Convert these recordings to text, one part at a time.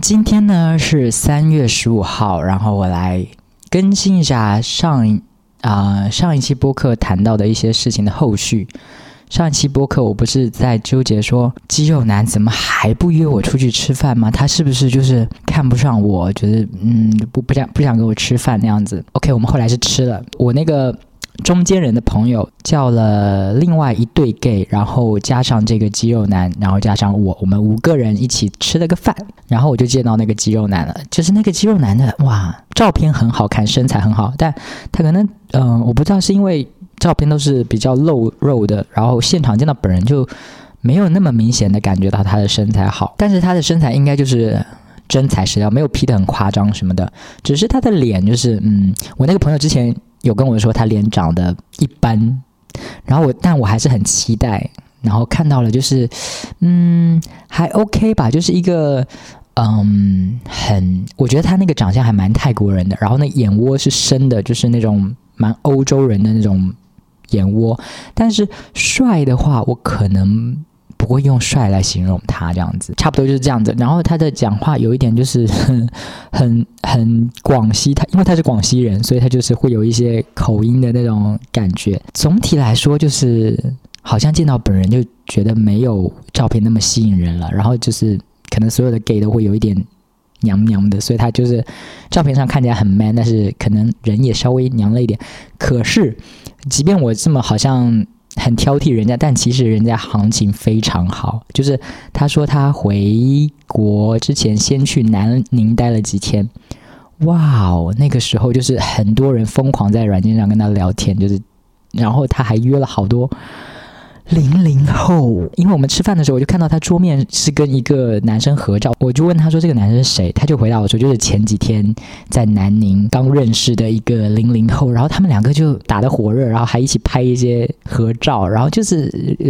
今天呢是三月十五号，然后我来更新一下上啊上一期播客谈到的一些事情的后续。上一期播客我不是在纠结说肌肉男怎么还不约我出去吃饭吗？他是不是就是看不上我，觉得嗯不不想不想跟我吃饭那样子？OK，我们后来是吃了，我那个。中间人的朋友叫了另外一对 gay，然后加上这个肌肉男，然后加上我，我们五个人一起吃了个饭，然后我就见到那个肌肉男了。就是那个肌肉男的，哇，照片很好看，身材很好，但他可能，嗯，我不知道是因为照片都是比较露肉的，然后现场见到本人就没有那么明显的感觉到他的身材好，但是他的身材应该就是真材实料，没有 P 的很夸张什么的，只是他的脸就是，嗯，我那个朋友之前。有跟我说他脸长得一般，然后我但我还是很期待，然后看到了就是，嗯，还 OK 吧，就是一个，嗯，很，我觉得他那个长相还蛮泰国人的，然后那眼窝是深的，就是那种蛮欧洲人的那种眼窝，但是帅的话，我可能。不会用帅来形容他这样子，差不多就是这样子。然后他的讲话有一点就是 很很很广西，他因为他是广西人，所以他就是会有一些口音的那种感觉。总体来说，就是好像见到本人就觉得没有照片那么吸引人了。然后就是可能所有的 gay 都会有一点娘娘的，所以他就是照片上看起来很 man，但是可能人也稍微娘了一点。可是，即便我这么好像。很挑剔人家，但其实人家行情非常好。就是他说他回国之前先去南宁待了几天，哇哦，那个时候就是很多人疯狂在软件上跟他聊天，就是然后他还约了好多。零零后，因为我们吃饭的时候，我就看到他桌面是跟一个男生合照，我就问他说：“这个男生是谁？”他就回答我说：“就是前几天在南宁刚认识的一个零零后。”然后他们两个就打得火热，然后还一起拍一些合照，然后就是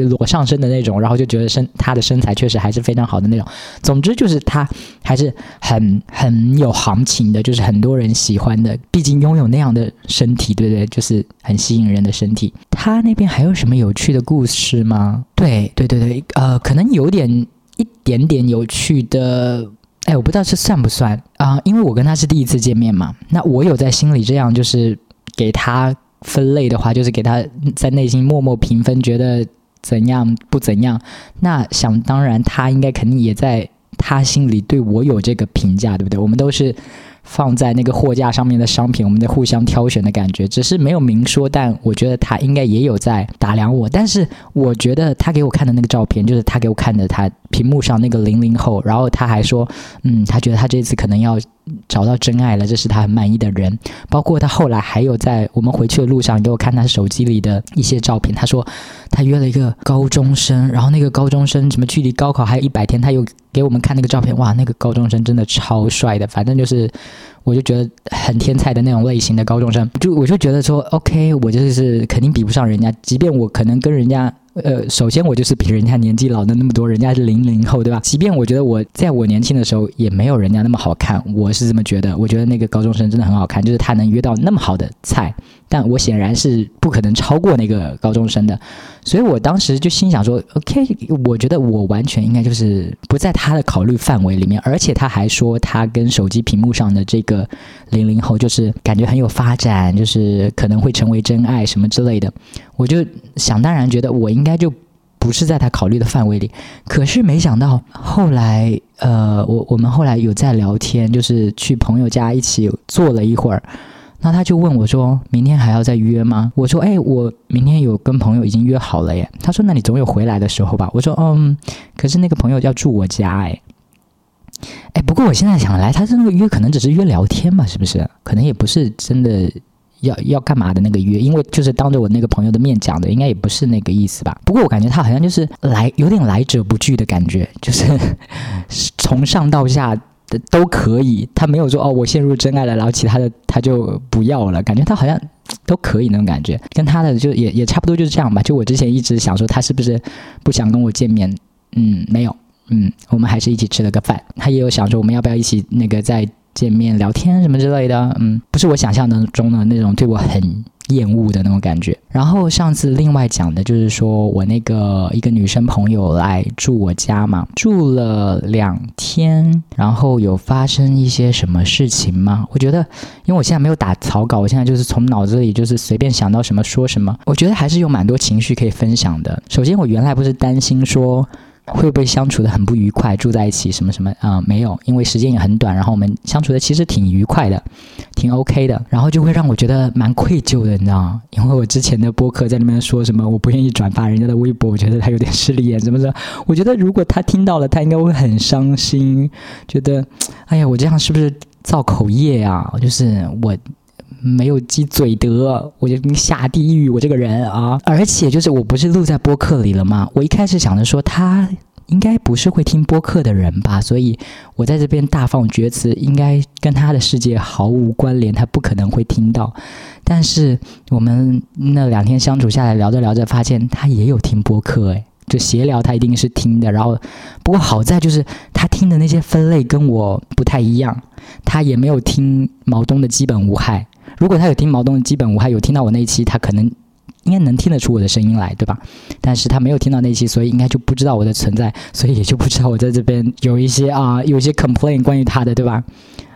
裸上身的那种，然后就觉得身他的身材确实还是非常好的那种。总之就是他还是很很有行情的，就是很多人喜欢的。毕竟拥有那样的身体，对不对？就是很吸引人的身体。他那边还有什么有趣的故事？是吗？对对对对，呃，可能有点一点点有趣的，哎，我不知道这算不算啊？因为我跟他是第一次见面嘛，那我有在心里这样，就是给他分类的话，就是给他在内心默默评分，觉得怎样不怎样。那想当然，他应该肯定也在他心里对我有这个评价，对不对？我们都是。放在那个货架上面的商品，我们在互相挑选的感觉，只是没有明说，但我觉得他应该也有在打量我。但是我觉得他给我看的那个照片，就是他给我看的他屏幕上那个零零后，然后他还说，嗯，他觉得他这次可能要找到真爱了，这是他很满意的人。包括他后来还有在我们回去的路上给我看他手机里的一些照片，他说他约了一个高中生，然后那个高中生什么距离高考还有一百天，他又给我们看那个照片，哇，那个高中生真的超帅的，反正就是。我就觉得很天才的那种类型的高中生，就我就觉得说，OK，我就是肯定比不上人家，即便我可能跟人家。呃，首先我就是比人家年纪老的那么多，人家是零零后，对吧？即便我觉得我在我年轻的时候也没有人家那么好看，我是这么觉得。我觉得那个高中生真的很好看，就是他能约到那么好的菜，但我显然是不可能超过那个高中生的，所以我当时就心想说，OK，我觉得我完全应该就是不在他的考虑范围里面，而且他还说他跟手机屏幕上的这个零零后就是感觉很有发展，就是可能会成为真爱什么之类的。我就想当然觉得我应该就不是在他考虑的范围里，可是没想到后来，呃，我我们后来有在聊天，就是去朋友家一起坐了一会儿，那他就问我说：“明天还要再约吗？”我说：“哎，我明天有跟朋友已经约好了耶。”他说：“那你总有回来的时候吧？”我说：“嗯，可是那个朋友要住我家，哎，哎，不过我现在想来，他这个约可能只是约聊天嘛，是不是？可能也不是真的。”要要干嘛的那个约，因为就是当着我那个朋友的面讲的，应该也不是那个意思吧。不过我感觉他好像就是来有点来者不拒的感觉，就是 从上到下都可以。他没有说哦，我陷入真爱了，然后其他的他就不要了。感觉他好像都可以那种感觉，跟他的就也也差不多就是这样吧。就我之前一直想说他是不是不想跟我见面，嗯，没有，嗯，我们还是一起吃了个饭。他也有想说我们要不要一起那个再。见面聊天什么之类的，嗯，不是我想象当中的那种对我很厌恶的那种感觉。然后上次另外讲的就是说我那个一个女生朋友来住我家嘛，住了两天，然后有发生一些什么事情吗？我觉得，因为我现在没有打草稿，我现在就是从脑子里就是随便想到什么说什么。我觉得还是有蛮多情绪可以分享的。首先，我原来不是担心说。会不会相处的很不愉快？住在一起什么什么啊？没有，因为时间也很短，然后我们相处的其实挺愉快的，挺 OK 的。然后就会让我觉得蛮愧疚的，你知道吗？因为我之前的播客在那边说什么，我不愿意转发人家的微博，我觉得他有点势利眼，怎么着？我觉得如果他听到了，他应该会很伤心，觉得哎呀，我这样是不是造口业啊？就是我。没有积嘴德，我就下地狱。我这个人啊，而且就是我不是录在播客里了吗？我一开始想着说他应该不是会听播客的人吧，所以我在这边大放厥词，应该跟他的世界毫无关联，他不可能会听到。但是我们那两天相处下来，聊着聊着，发现他也有听播客，诶，就闲聊他一定是听的。然后不过好在就是他听的那些分类跟我不太一样，他也没有听毛东的基本无害。如果他有听毛东的基本无害，有听到我那一期，他可能应该能听得出我的声音来，对吧？但是他没有听到那一期，所以应该就不知道我的存在，所以也就不知道我在这边有一些啊，有一些 complain 关于他的，对吧？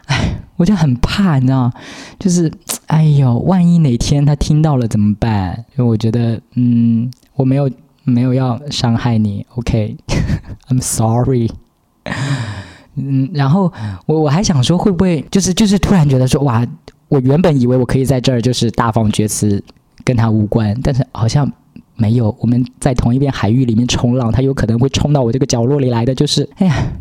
哎，我就很怕，你知道，就是哎呦，万一哪天他听到了怎么办？因为我觉得，嗯，我没有没有要伤害你，OK，I'm sorry。嗯，然后我我还想说，会不会就是就是突然觉得说，哇。我原本以为我可以在这儿就是大放厥词，跟他无关，但是好像没有。我们在同一片海域里面冲浪，他有可能会冲到我这个角落里来的。就是，哎呀，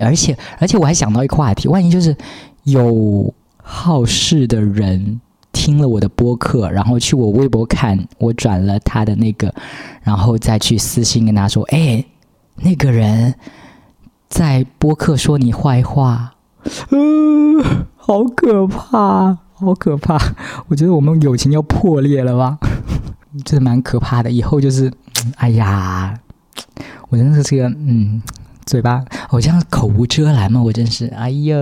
而且而且我还想到一个话题，万一就是有好事的人听了我的播客，然后去我微博看我转了他的那个，然后再去私信跟他说：“哎，那个人在播客说你坏话。”嗯。好可怕，好可怕！我觉得我们友情要破裂了吧？这蛮可怕的。以后就是，哎呀，我真的是个嗯。嘴巴，我这样口无遮拦嘛，我真是，哎呦，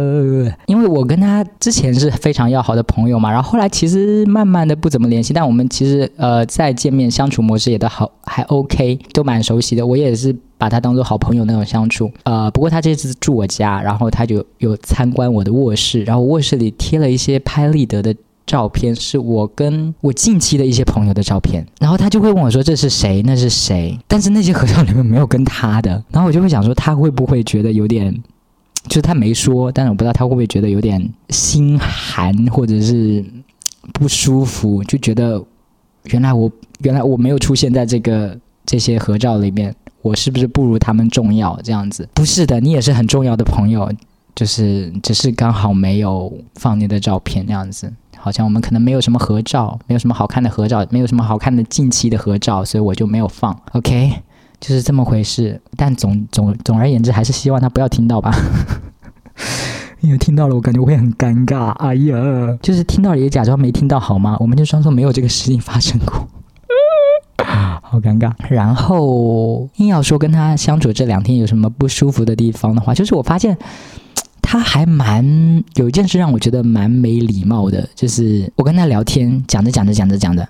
因为我跟他之前是非常要好的朋友嘛，然后后来其实慢慢的不怎么联系，但我们其实呃再见面相处模式也都好，还 OK，都蛮熟悉的。我也是把他当做好朋友那种相处。呃，不过他这次住我家，然后他就有参观我的卧室，然后卧室里贴了一些拍立得的。照片是我跟我近期的一些朋友的照片，然后他就会问我说：“这是谁？那是谁？”但是那些合照里面没有跟他的，然后我就会想说，他会不会觉得有点，就是他没说，但是我不知道他会不会觉得有点心寒或者是不舒服，就觉得原来我原来我没有出现在这个这些合照里面，我是不是不如他们重要？这样子不是的，你也是很重要的朋友，就是只是刚好没有放你的照片那样子。好像我们可能没有什么合照，没有什么好看的合照，没有什么好看的近期的合照，所以我就没有放。OK，就是这么回事。但总总总而言之，还是希望他不要听到吧。因为听到了，我感觉我会很尴尬。哎呀，就是听到了也假装没听到好吗？我们就装作没有这个事情发生过。好尴尬。然后硬要说跟他相处这两天有什么不舒服的地方的话，就是我发现。他还蛮有一件事让我觉得蛮没礼貌的，就是我跟他聊天，讲着讲着讲着讲着，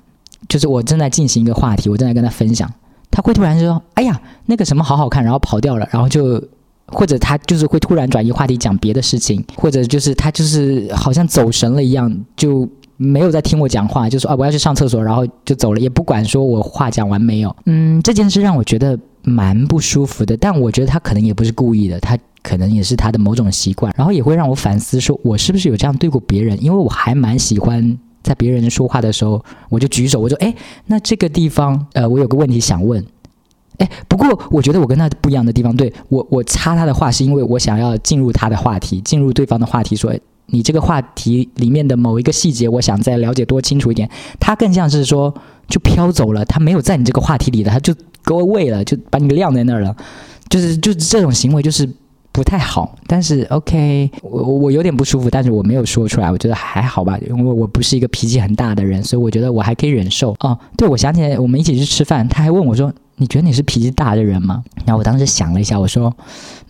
就是我正在进行一个话题，我正在跟他分享，他会突然说：“哎呀，那个什么好好看”，然后跑掉了，然后就或者他就是会突然转移话题讲别的事情，或者就是他就是好像走神了一样，就没有在听我讲话，就说啊我要去上厕所，然后就走了，也不管说我话讲完没有。嗯，这件事让我觉得蛮不舒服的，但我觉得他可能也不是故意的，他。可能也是他的某种习惯，然后也会让我反思，说我是不是有这样对过别人？因为我还蛮喜欢在别人说话的时候，我就举手，我说：“哎，那这个地方，呃，我有个问题想问。”哎，不过我觉得我跟他不一样的地方，对我，我插他的话是因为我想要进入他的话题，进入对方的话题，说你这个话题里面的某一个细节，我想再了解多清楚一点。他更像是说就飘走了，他没有在你这个话题里的，他就 go away 了，就把你晾在那儿了，就是就是这种行为就是。不太好，但是 OK，我我有点不舒服，但是我没有说出来，我觉得还好吧，因为我不是一个脾气很大的人，所以我觉得我还可以忍受。哦，对，我想起来，我们一起去吃饭，他还问我说：“你觉得你是脾气大的人吗？”然后我当时想了一下，我说：“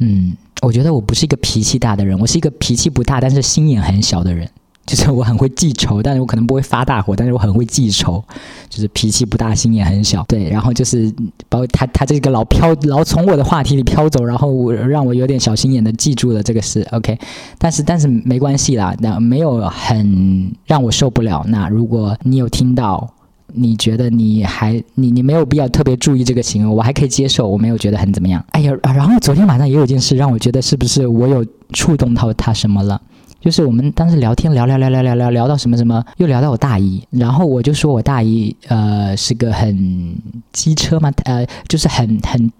嗯，我觉得我不是一个脾气大的人，我是一个脾气不大，但是心眼很小的人。”就是我很会记仇，但是我可能不会发大火，但是我很会记仇，就是脾气不大，心眼很小。对，然后就是包括他他这个老飘老从我的话题里飘走，然后我让我有点小心眼的记住了这个事。OK，但是但是没关系啦，那没有很让我受不了。那如果你有听到，你觉得你还你你没有必要特别注意这个行为，我还可以接受，我没有觉得很怎么样。哎呀，然后昨天晚上也有一件事让我觉得是不是我有触动到他什么了。就是我们当时聊天聊聊聊聊聊聊聊到什么什么，又聊到我大姨，然后我就说我大姨呃是个很机车嘛，呃就是很很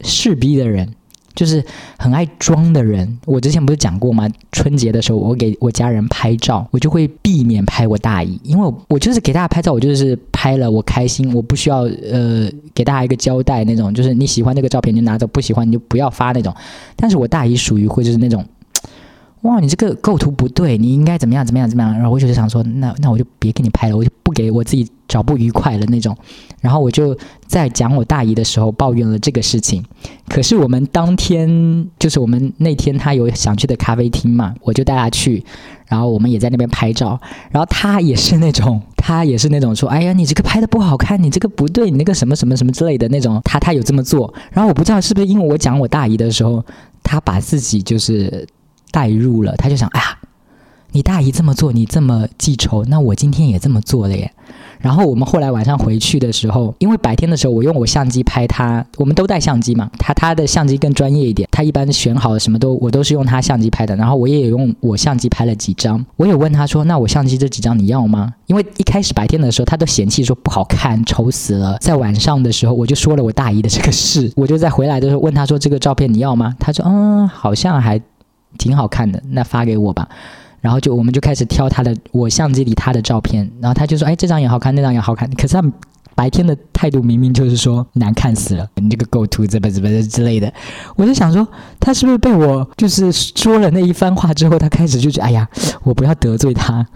势逼的人，就是很爱装的人。我之前不是讲过吗？春节的时候我给我家人拍照，我就会避免拍我大姨，因为我就是给大家拍照，我就是拍了我开心，我不需要呃给大家一个交代那种，就是你喜欢这个照片就拿走，不喜欢你就不要发那种。但是我大姨属于会就是那种。哇，你这个构图不对，你应该怎么样怎么样怎么样？然后我就想说，那那我就别给你拍了，我就不给我自己找不愉快的那种。然后我就在讲我大姨的时候抱怨了这个事情。可是我们当天就是我们那天他有想去的咖啡厅嘛，我就带他去，然后我们也在那边拍照。然后他也是那种，他也是那种说，哎呀，你这个拍的不好看，你这个不对，你那个什么什么什么之类的那种。他他有这么做。然后我不知道是不是因为我讲我大姨的时候，他把自己就是。代入了，他就想，哎呀，你大姨这么做，你这么记仇，那我今天也这么做了耶。然后我们后来晚上回去的时候，因为白天的时候我用我相机拍他，我们都带相机嘛，他他的相机更专业一点，他一般选好了什么都我都是用他相机拍的。然后我也用我相机拍了几张，我有问他说，那我相机这几张你要吗？因为一开始白天的时候他都嫌弃说不好看，丑死了。在晚上的时候我就说了我大姨的这个事，我就在回来的时候问他说这个照片你要吗？他说嗯，好像还。挺好看的，那发给我吧。然后就我们就开始挑他的我相机里他的照片，然后他就说：“哎，这张也好看，那张也好看。”可是他白天的态度明明就是说难看死了，你这个构图怎么怎么之类的。我就想说，他是不是被我就是说了那一番话之后，他开始就觉得：“哎呀，我不要得罪他。”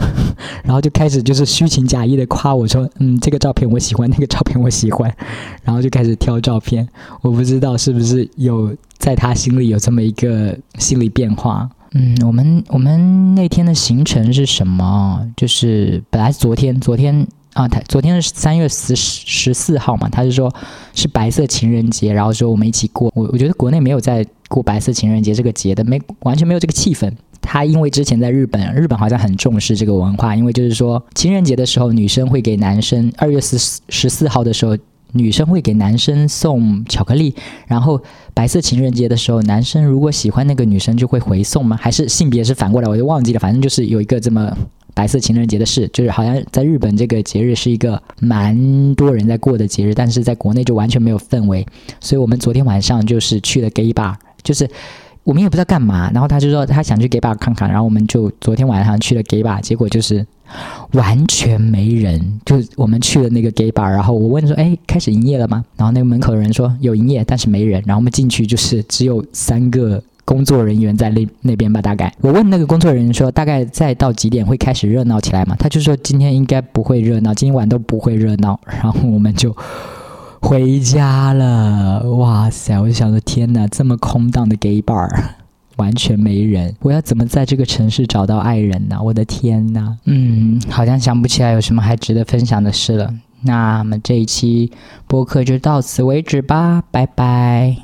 然后就开始就是虚情假意的夸我说：“嗯，这个照片我喜欢，那个照片我喜欢。”然后就开始挑照片。我不知道是不是有。在他心里有这么一个心理变化。嗯，我们我们那天的行程是什么？就是本来昨天昨天啊，他昨天是三月十十四号嘛，他是说是白色情人节，然后说我们一起过。我我觉得国内没有在过白色情人节这个节的，没完全没有这个气氛。他因为之前在日本，日本好像很重视这个文化，因为就是说情人节的时候，女生会给男生二月十十四号的时候。女生会给男生送巧克力，然后白色情人节的时候，男生如果喜欢那个女生就会回送吗？还是性别是反过来？我就忘记了。反正就是有一个这么白色情人节的事，就是好像在日本这个节日是一个蛮多人在过的节日，但是在国内就完全没有氛围。所以我们昨天晚上就是去了 gay bar，就是我们也不知道干嘛，然后他就说他想去 gay bar 看看，然后我们就昨天晚上去了 gay bar，结果就是。完全没人，就我们去了那个 gay bar，然后我问说：“哎，开始营业了吗？”然后那个门口的人说：“有营业，但是没人。”然后我们进去就是只有三个工作人员在那那边吧，大概。我问那个工作人员说：“大概再到几点会开始热闹起来嘛？”他就说：“今天应该不会热闹，今晚都不会热闹。”然后我们就回家了。哇塞！我就想着：“天哪，这么空荡的 gay bar。”完全没人，我要怎么在这个城市找到爱人呢？我的天呐，嗯，好像想不起来有什么还值得分享的事了。那么这一期播客就到此为止吧，拜拜。